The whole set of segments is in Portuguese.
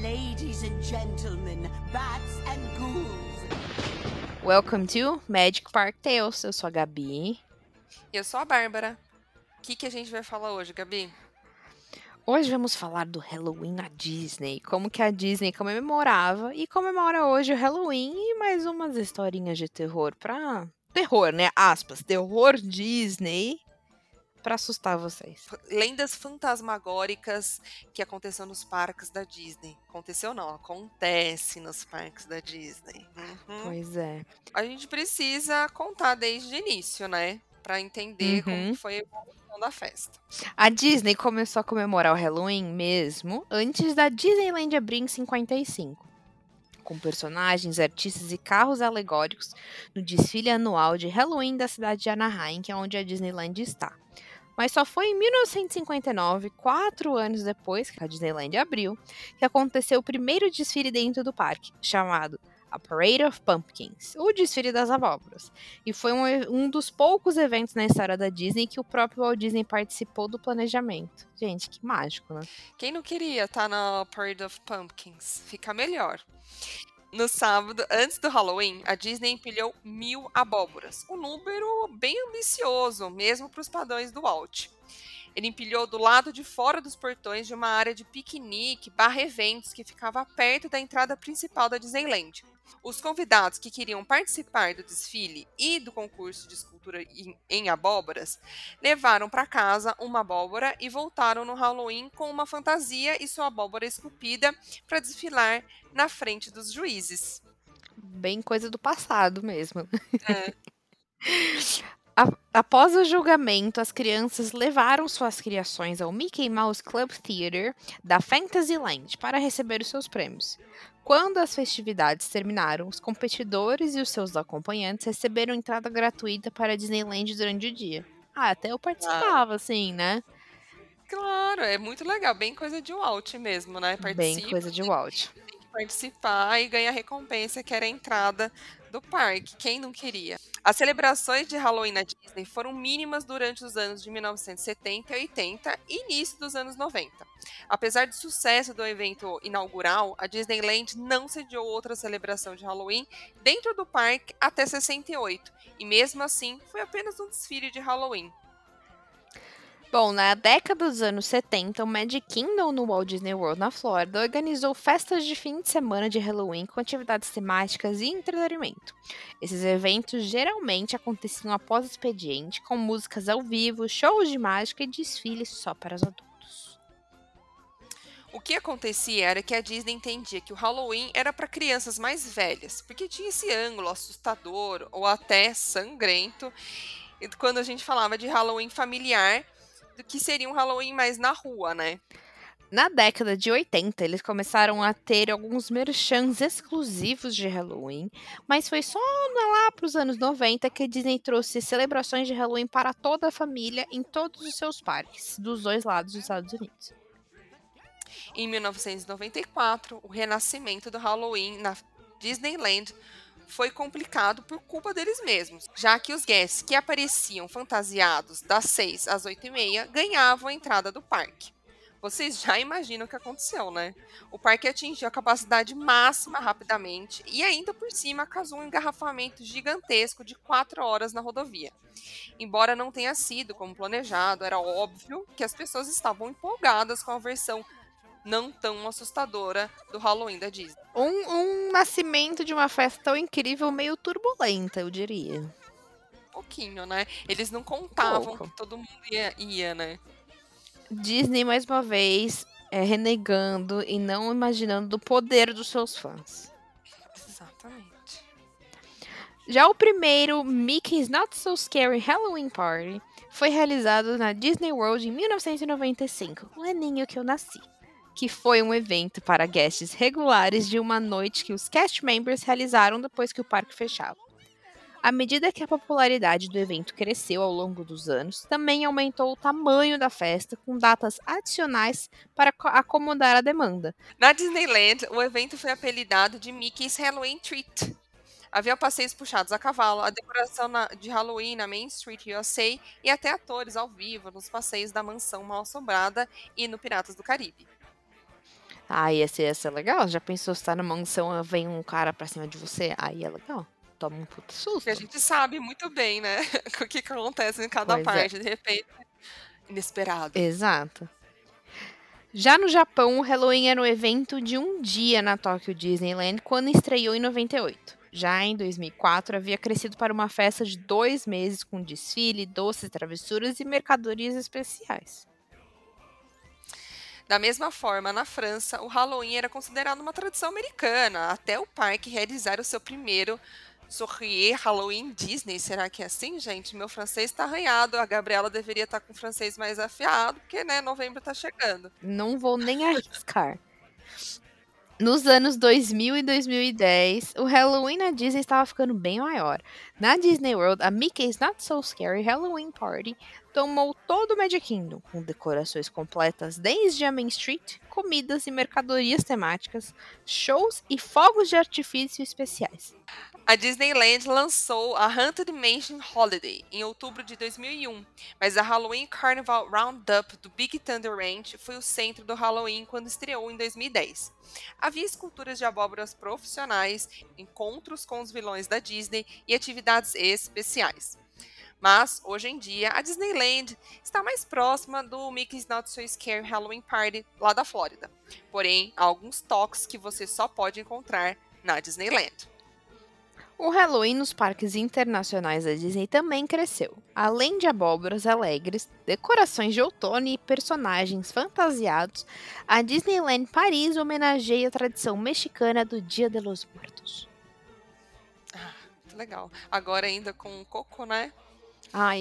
Ladies and gentlemen, bats and ghouls. Welcome to Magic Park Tales. Eu sou a Gabi. Eu sou a Bárbara. O que, que a gente vai falar hoje, Gabi? Hoje vamos falar do Halloween na Disney, como que a Disney comemorava e comemora hoje o Halloween e mais umas historinhas de terror pra... Terror, né? Aspas. Terror Disney pra assustar vocês. Lendas fantasmagóricas que aconteceu nos parques da Disney. Aconteceu não, acontece nos parques da Disney. Uhum. Pois é. A gente precisa contar desde o início, né? Pra entender como Uhum. foi a evolução da festa. A Disney começou a comemorar o Halloween mesmo antes da Disneyland abrir em 55. Com personagens, artistas e carros alegóricos no desfile anual de Halloween da cidade de Anaheim, que é onde a Disneyland está. Mas só foi em 1959, quatro anos depois que a Disneyland abriu, que aconteceu o primeiro desfile dentro do parque, chamado a Parade of Pumpkins, o desfile das abóboras. E foi um, um dos poucos eventos na história da Disney que o próprio Walt Disney participou do planejamento. Gente, que mágico, né? Quem não queria estar na Parade of Pumpkins? Fica melhor. No sábado, antes do Halloween, a Disney empilhou mil abóboras. Um número bem ambicioso, mesmo para os padrões do Walt. Ele empilhou do lado de fora dos portões de uma área de piquenique barra eventos que ficava perto da entrada principal da Disneyland. Os convidados que queriam participar do desfile e do concurso de escultura em, em abóboras levaram para casa uma abóbora e voltaram no Halloween com uma fantasia e sua abóbora esculpida para desfilar na frente dos juízes. Bem coisa do passado mesmo. É. A- Após o julgamento, as crianças levaram suas criações ao Mickey Mouse Club Theater da Fantasyland para receber os seus prêmios. Quando as festividades terminaram, os competidores e os seus acompanhantes receberam entrada gratuita para a Disneyland durante o dia. Ah, até eu participava, assim, né? Claro, é muito legal, bem coisa de Walt mesmo, né? Bem Participa, coisa de Walt. Participar e ganha a recompensa que era a entrada do parque. Quem não queria? As celebrações de Halloween na Disney foram mínimas durante os anos de 1970 e 80 e início dos anos 90. Apesar do sucesso do evento inaugural, a Disneyland não sediou outra celebração de Halloween dentro do parque até 68, e mesmo assim foi apenas um desfile de Halloween. Bom, na década dos anos 70, o Magic Kingdom no Walt Disney World na Flórida organizou festas de fim de semana de Halloween com atividades temáticas e entretenimento. Esses eventos geralmente aconteciam após expediente, com músicas ao vivo, shows de mágica e desfiles só para os adultos. O que acontecia era que a Disney entendia que o Halloween era para crianças mais velhas, porque tinha esse ângulo assustador ou até sangrento. E quando a gente falava de Halloween familiar, do que seria um Halloween mais na rua, né? Na década de 80, eles começaram a ter alguns merchans exclusivos de Halloween, mas foi só lá para os anos 90 que a Disney trouxe celebrações de Halloween para toda a família em todos os seus parques, dos dois lados dos Estados Unidos. Em 1994, o renascimento do Halloween na Disneyland foi complicado por culpa deles mesmos, já que os guests que apareciam fantasiados das 6 às 8 e meia ganhavam a entrada do parque. Vocês já imaginam o que aconteceu, né? O parque atingiu a capacidade máxima rapidamente e ainda por cima causou um engarrafamento gigantesco de 4 horas na rodovia. Embora não tenha sido como planejado, era óbvio que as pessoas estavam empolgadas com a versão não tão assustadora do Halloween da Disney. Um, um nascimento de uma festa tão incrível, meio turbulenta, eu diria. Um pouquinho, né? Eles não contavam Pouco. que todo mundo ia, ia, né? Disney, mais uma vez, é, renegando e não imaginando do poder dos seus fãs. Exatamente. Já o primeiro Mickey's Not So Scary Halloween Party foi realizado na Disney World em 1995, o aninho que eu nasci, que foi um evento para guests regulares de uma noite que os cast members realizaram depois que o parque fechava. À medida que a popularidade do evento cresceu ao longo dos anos, também aumentou o tamanho da festa, com datas adicionais para co- acomodar a demanda. Na Disneyland, o evento foi apelidado de Mickey's Halloween Treat. Havia passeios puxados a cavalo, a decoração na- de Halloween na Main Street USA e até atores ao vivo nos passeios da mansão mal assombrada e no Piratas do Caribe. Ah, ia ser, ia ser legal. Já pensou se tá na mansão, vem um cara pra cima de você? Aí é legal. Toma um puto susto. Porque a gente sabe muito bem, né? o que, que acontece em cada Pois é. parte. De repente, inesperado. Exato. Já no Japão, o Halloween era um evento de um dia na Tokyo Disneyland quando estreou em 98. Já em 2004, havia crescido para uma festa de dois meses com desfile, doces, travessuras e mercadorias especiais. Da mesma forma, na França, o Halloween era considerado uma tradição americana, até o parque realizar o seu primeiro Soirée Halloween Disney. Será que é assim, gente? Meu francês está arranhado. A Gabriela deveria estar com o francês mais afiado, porque, né, novembro tá chegando. Não vou nem arriscar. Nos anos 2000 e 2010, o Halloween na Disney estava ficando bem maior. Na Disney World, a Mickey's Not So Scary Halloween Party tomou todo o Magic Kingdom, com decorações completas desde a Main Street, comidas e mercadorias temáticas, shows e fogos de artifício especiais. A Disneyland lançou a Haunted Mansion Holiday em outubro de 2001, mas a Halloween Carnival Roundup do Big Thunder Ranch foi o centro do Halloween quando estreou em 2010. Havia esculturas de abóboras profissionais, encontros com os vilões da Disney e atividades especiais. Mas, hoje em dia, a Disneyland está mais próxima do Mickey's Not So Scary Halloween Party lá da Flórida. Porém, há alguns toques que você só pode encontrar na Disneyland. O Halloween nos parques internacionais da Disney também cresceu. Além de abóboras alegres, decorações de outono e personagens fantasiados, a Disneyland Paris homenageia a tradição mexicana do Dia de los Muertos. Muito legal. Agora ainda com o Coco, né?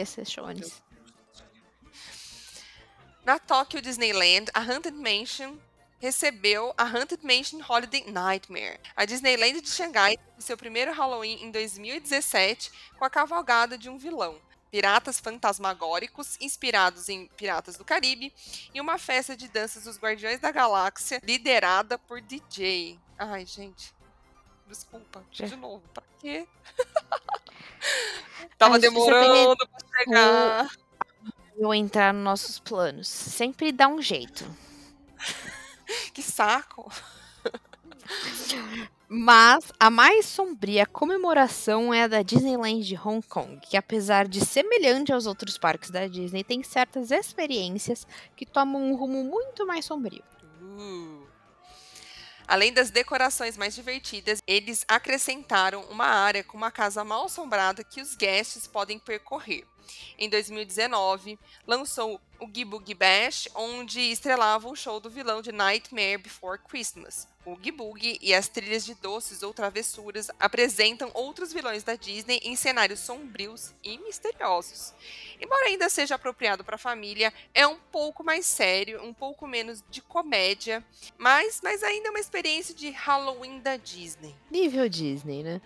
Esse é Shones. Na Tokyo Disneyland, a Haunted Mansion recebeu a Haunted Mansion Holiday Nightmare. A Disneyland de Xangai teve seu primeiro Halloween em 2017 com a cavalgada de um vilão. Piratas fantasmagóricos, inspirados em Piratas do Caribe, e uma festa de danças dos Guardiões da Galáxia, liderada por DJ. Ai, gente. Desculpa, É. de novo, pra quê? Tava você demorando pra chegar. Eu entrar nos nossos planos. Sempre dá um jeito. Que saco. Mas a mais sombria comemoração é a da Disneyland de Hong Kong, que apesar de semelhante aos outros parques da Disney, tem certas experiências que tomam um rumo muito mais sombrio. Uh. Além das decorações mais divertidas, eles acrescentaram uma área com uma casa mal assombrada que os guests podem percorrer. Em 2019, lançou o Giboogie Bash, onde estrelava o show do vilão de Nightmare Before Christmas. O Giboogie e as trilhas de doces ou travessuras apresentam outros vilões da Disney em cenários sombrios e misteriosos. Embora ainda seja apropriado para a família, é um pouco mais sério, um pouco menos de comédia, mas, mas ainda é uma experiência de Halloween da Disney. Nível Disney, né?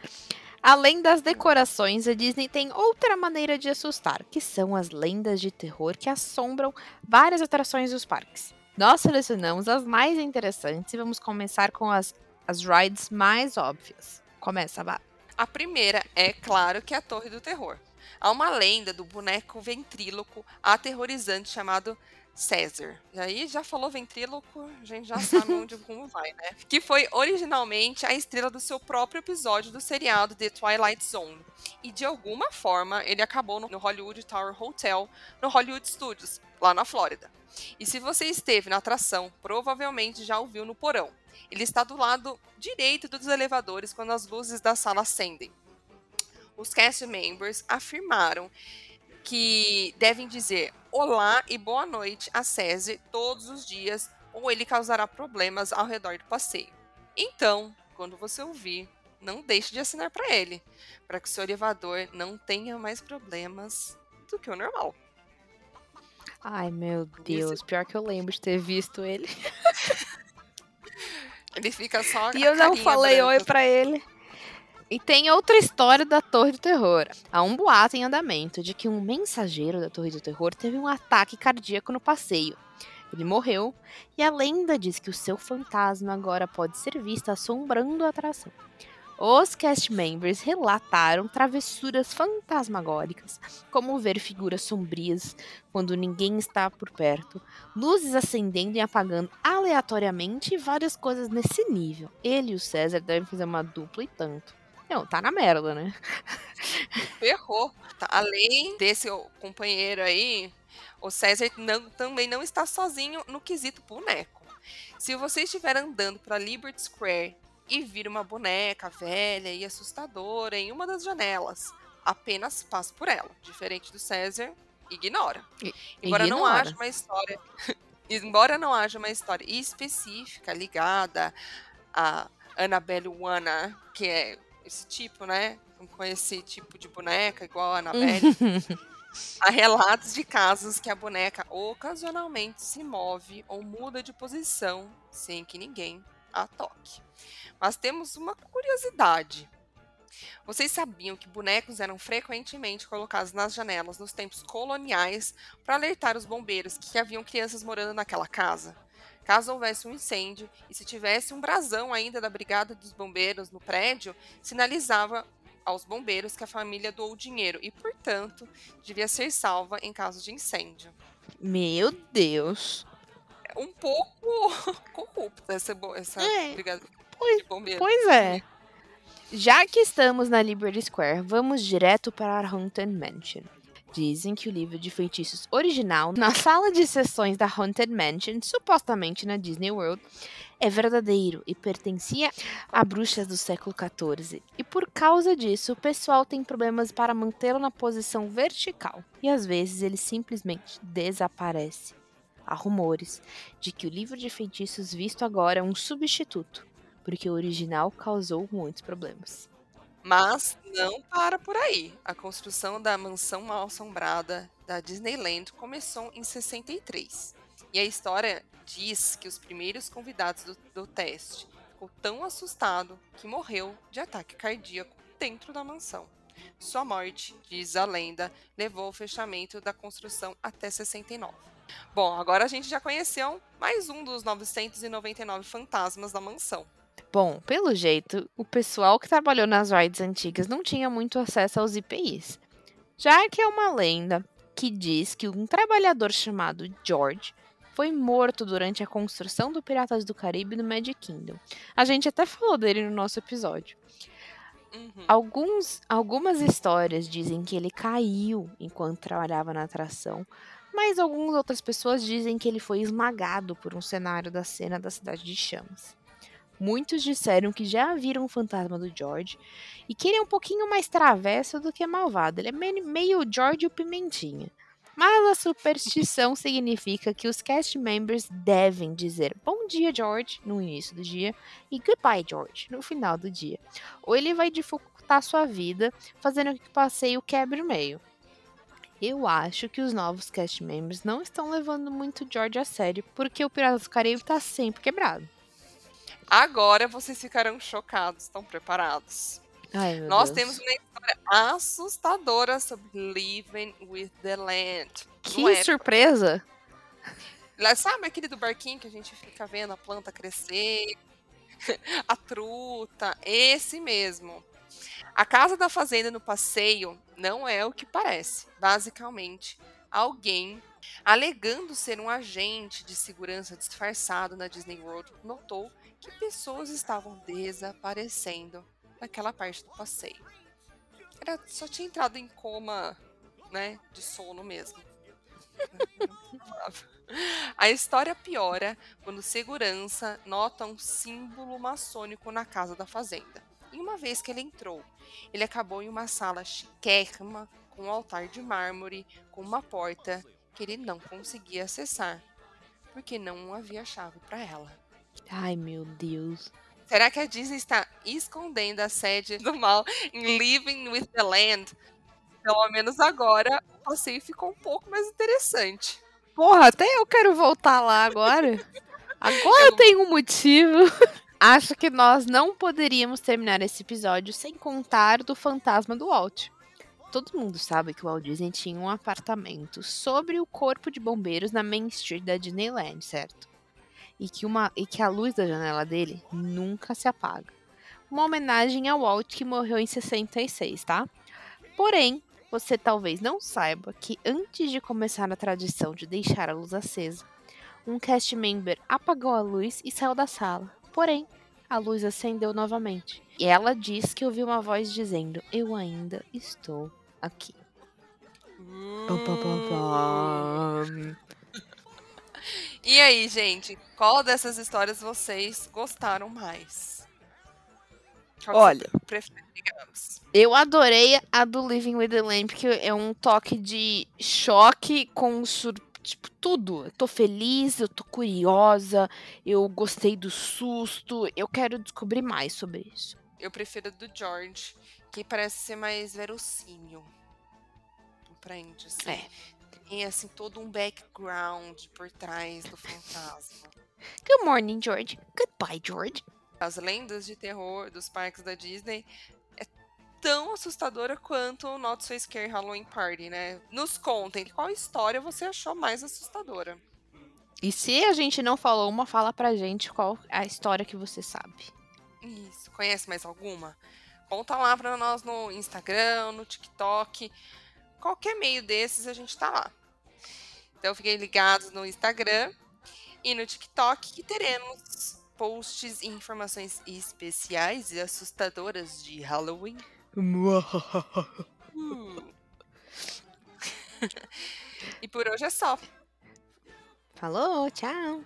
Além das decorações, a Disney tem outra maneira de assustar, que são as lendas de terror que assombram várias atrações dos parques. Nós selecionamos as mais interessantes e vamos começar com as, as rides mais óbvias. Começa, Bá. A primeira é, claro, que é a Torre do Terror. Há uma lenda do boneco ventríloco aterrorizante chamado César. E aí já falou ventríloco, a gente já sabe onde como vai, né? Que foi originalmente a estrela do seu próprio episódio do seriado The Twilight Zone. E de alguma forma ele acabou no Hollywood Tower Hotel, no Hollywood Studios, lá na Flórida. E se você esteve na atração, provavelmente já o viu no porão. Ele está do lado direito dos elevadores quando as luzes da sala acendem. Os cast members afirmaram que devem dizer olá e boa noite a César todos os dias ou ele causará problemas ao redor do passeio. Então, quando você ouvir, não deixe de assinar para ele, para que o seu elevador não tenha mais problemas do que o normal. Ai, meu Deus. Pior que eu lembro de ter visto ele. Ele fica só E eu não falei branca. oi pra ele. E tem outra história da Torre do Terror. Há um boato em andamento de que um mensageiro da Torre do Terror teve um ataque cardíaco no passeio. Ele morreu e a lenda diz que o seu fantasma agora pode ser visto assombrando a atração. Os cast members relataram travessuras fantasmagóricas, como ver figuras sombrias quando ninguém está por perto, luzes acendendo e apagando aleatoriamente e várias coisas nesse nível. Ele e o César devem fazer uma dupla e tanto. Não, tá na merda, né? Ferrou. Tá, Além desse companheiro aí, o César não- também não está sozinho no quesito boneco. Se você estiver andando para Liberty Square e vir uma boneca velha e assustadora em uma das janelas, apenas passe por ela. Diferente do César, ignora. I- Embora não ignora. haja uma história, embora não haja uma história específica ligada a Annabelle Wana, que é esse tipo, né? Com esse tipo de boneca igual a Annabelle. Há relatos de casos que a boneca ocasionalmente se move ou muda de posição sem que ninguém a toque. Mas temos uma curiosidade. Vocês sabiam que bonecos eram frequentemente colocados nas janelas nos tempos coloniais para alertar os bombeiros que haviam crianças morando naquela casa? Caso houvesse um incêndio e se tivesse um brasão ainda da Brigada dos Bombeiros no prédio, sinalizava aos bombeiros que a família doou dinheiro e, portanto, devia ser salva em caso de incêndio. Meu Deus. Um pouco corrupta essa, essa É, brigada pois- de bombeiros. Pois é. Já que estamos na Liberty Square, vamos direto para a Haunted Mansion. Dizem que o livro de feitiços original, na sala de sessões da Haunted Mansion, supostamente na Disney World, é verdadeiro e pertencia a bruxas do século XIV. E por causa disso, o pessoal tem problemas para mantê-lo na posição vertical. E às vezes ele simplesmente desaparece. Há rumores de que o livro de feitiços visto agora é um substituto porque o original causou muitos problemas. Mas não para por aí. A construção da mansão mal assombrada da Disneyland começou em 63. E a história diz que os primeiros convidados do, do teste ficou tão assustado que morreu de ataque cardíaco dentro da mansão. Sua morte, diz a lenda, levou ao fechamento da construção até 69. Bom, agora a gente já conheceu mais um dos 999 fantasmas da mansão. Bom, pelo jeito, o pessoal que trabalhou nas rides antigas não tinha muito acesso aos IPIs. Já que é uma lenda que diz que um trabalhador chamado George foi morto durante a construção do Piratas do Caribe no Magic Kingdom. A gente até falou dele no nosso episódio. Uhum. Alguns, algumas histórias dizem que ele caiu enquanto trabalhava na atração, mas algumas outras pessoas dizem que ele foi esmagado por um cenário da cena da Cidade de Chamas. Muitos disseram que já viram o fantasma do George e que ele é um pouquinho mais travesso do que malvado. Ele é meio, George o Pimentinha. Mas a superstição significa que os cast members devem dizer bom dia, George, no início do dia e goodbye, George, no final do dia. Ou ele vai dificultar sua vida, fazendo que o passeio quebre o meio. Eu acho que os novos cast members não estão levando muito George a sério, porque o Piratas do Caribe tá sempre quebrado. Agora vocês ficarão chocados. Estão preparados? Ai, Nós Deus. temos uma história assustadora sobre Living with the Land. Que é? surpresa! Sabe aquele do barquinho que a gente fica vendo a planta crescer, a truta? Esse mesmo. A casa da fazenda no passeio não é o que parece. Basicamente, alguém alegando ser um agente de segurança disfarçado na Disney World notou que pessoas estavam desaparecendo naquela parte do passeio. Era, só tinha entrado em coma, né, de sono mesmo. A história piora quando segurança nota um símbolo maçônico na casa da fazenda. E uma vez que ele entrou, ele acabou em uma sala chiquérrima, com um altar de mármore, com uma porta que ele não conseguia acessar, porque não havia chave para ela. Ai, meu Deus. Será que a Disney está escondendo a sede do mal em Living with the Land? Pelo menos agora o passeio ficou um pouco mais interessante. Porra, até eu quero voltar lá agora. Agora eu tenho um motivo. Acho que nós não poderíamos terminar esse episódio sem contar do fantasma do Walt. Todo mundo sabe que o Walt Disney tinha um apartamento sobre o corpo de bombeiros na Main Street da Disneyland, certo? E que, uma, e que a luz da janela dele nunca se apaga. uma homenagem ao Walt que morreu em 66, tá? Porém, você talvez não saiba que antes de começar a tradição de deixar a luz acesa, um cast member apagou a luz e saiu da sala. Porém, a luz acendeu novamente. E ela diz que ouviu uma voz dizendo: Eu ainda estou aqui. Pam. E aí, gente, qual dessas histórias vocês gostaram mais? Qual Olha. prefere? Eu adorei a do Living with the Lamp, que é um toque de choque com sur... tipo, tudo. Eu tô feliz, eu tô curiosa, eu gostei do susto, eu quero descobrir mais sobre isso. Eu prefiro a do George, que parece ser mais verossímil. Compreende? Assim. É. Tem assim todo um background por trás do fantasma. Good morning, George. Goodbye, George. As lendas de terror dos parques da Disney é tão assustadora quanto o Not So Scary Halloween Party, né? Nos contem qual história você achou mais assustadora. E se a gente não falou uma, fala pra gente qual a história que você sabe. Isso. Conhece mais alguma? Conta lá pra nós no Instagram, no TikTok. Qualquer meio desses a gente tá lá. Então fiquem ligados no Instagram e no TikTok que teremos posts e informações especiais e assustadoras de Halloween. Uh. e por hoje é só. Falou, tchau.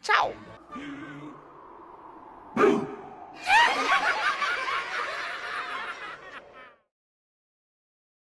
Tchau!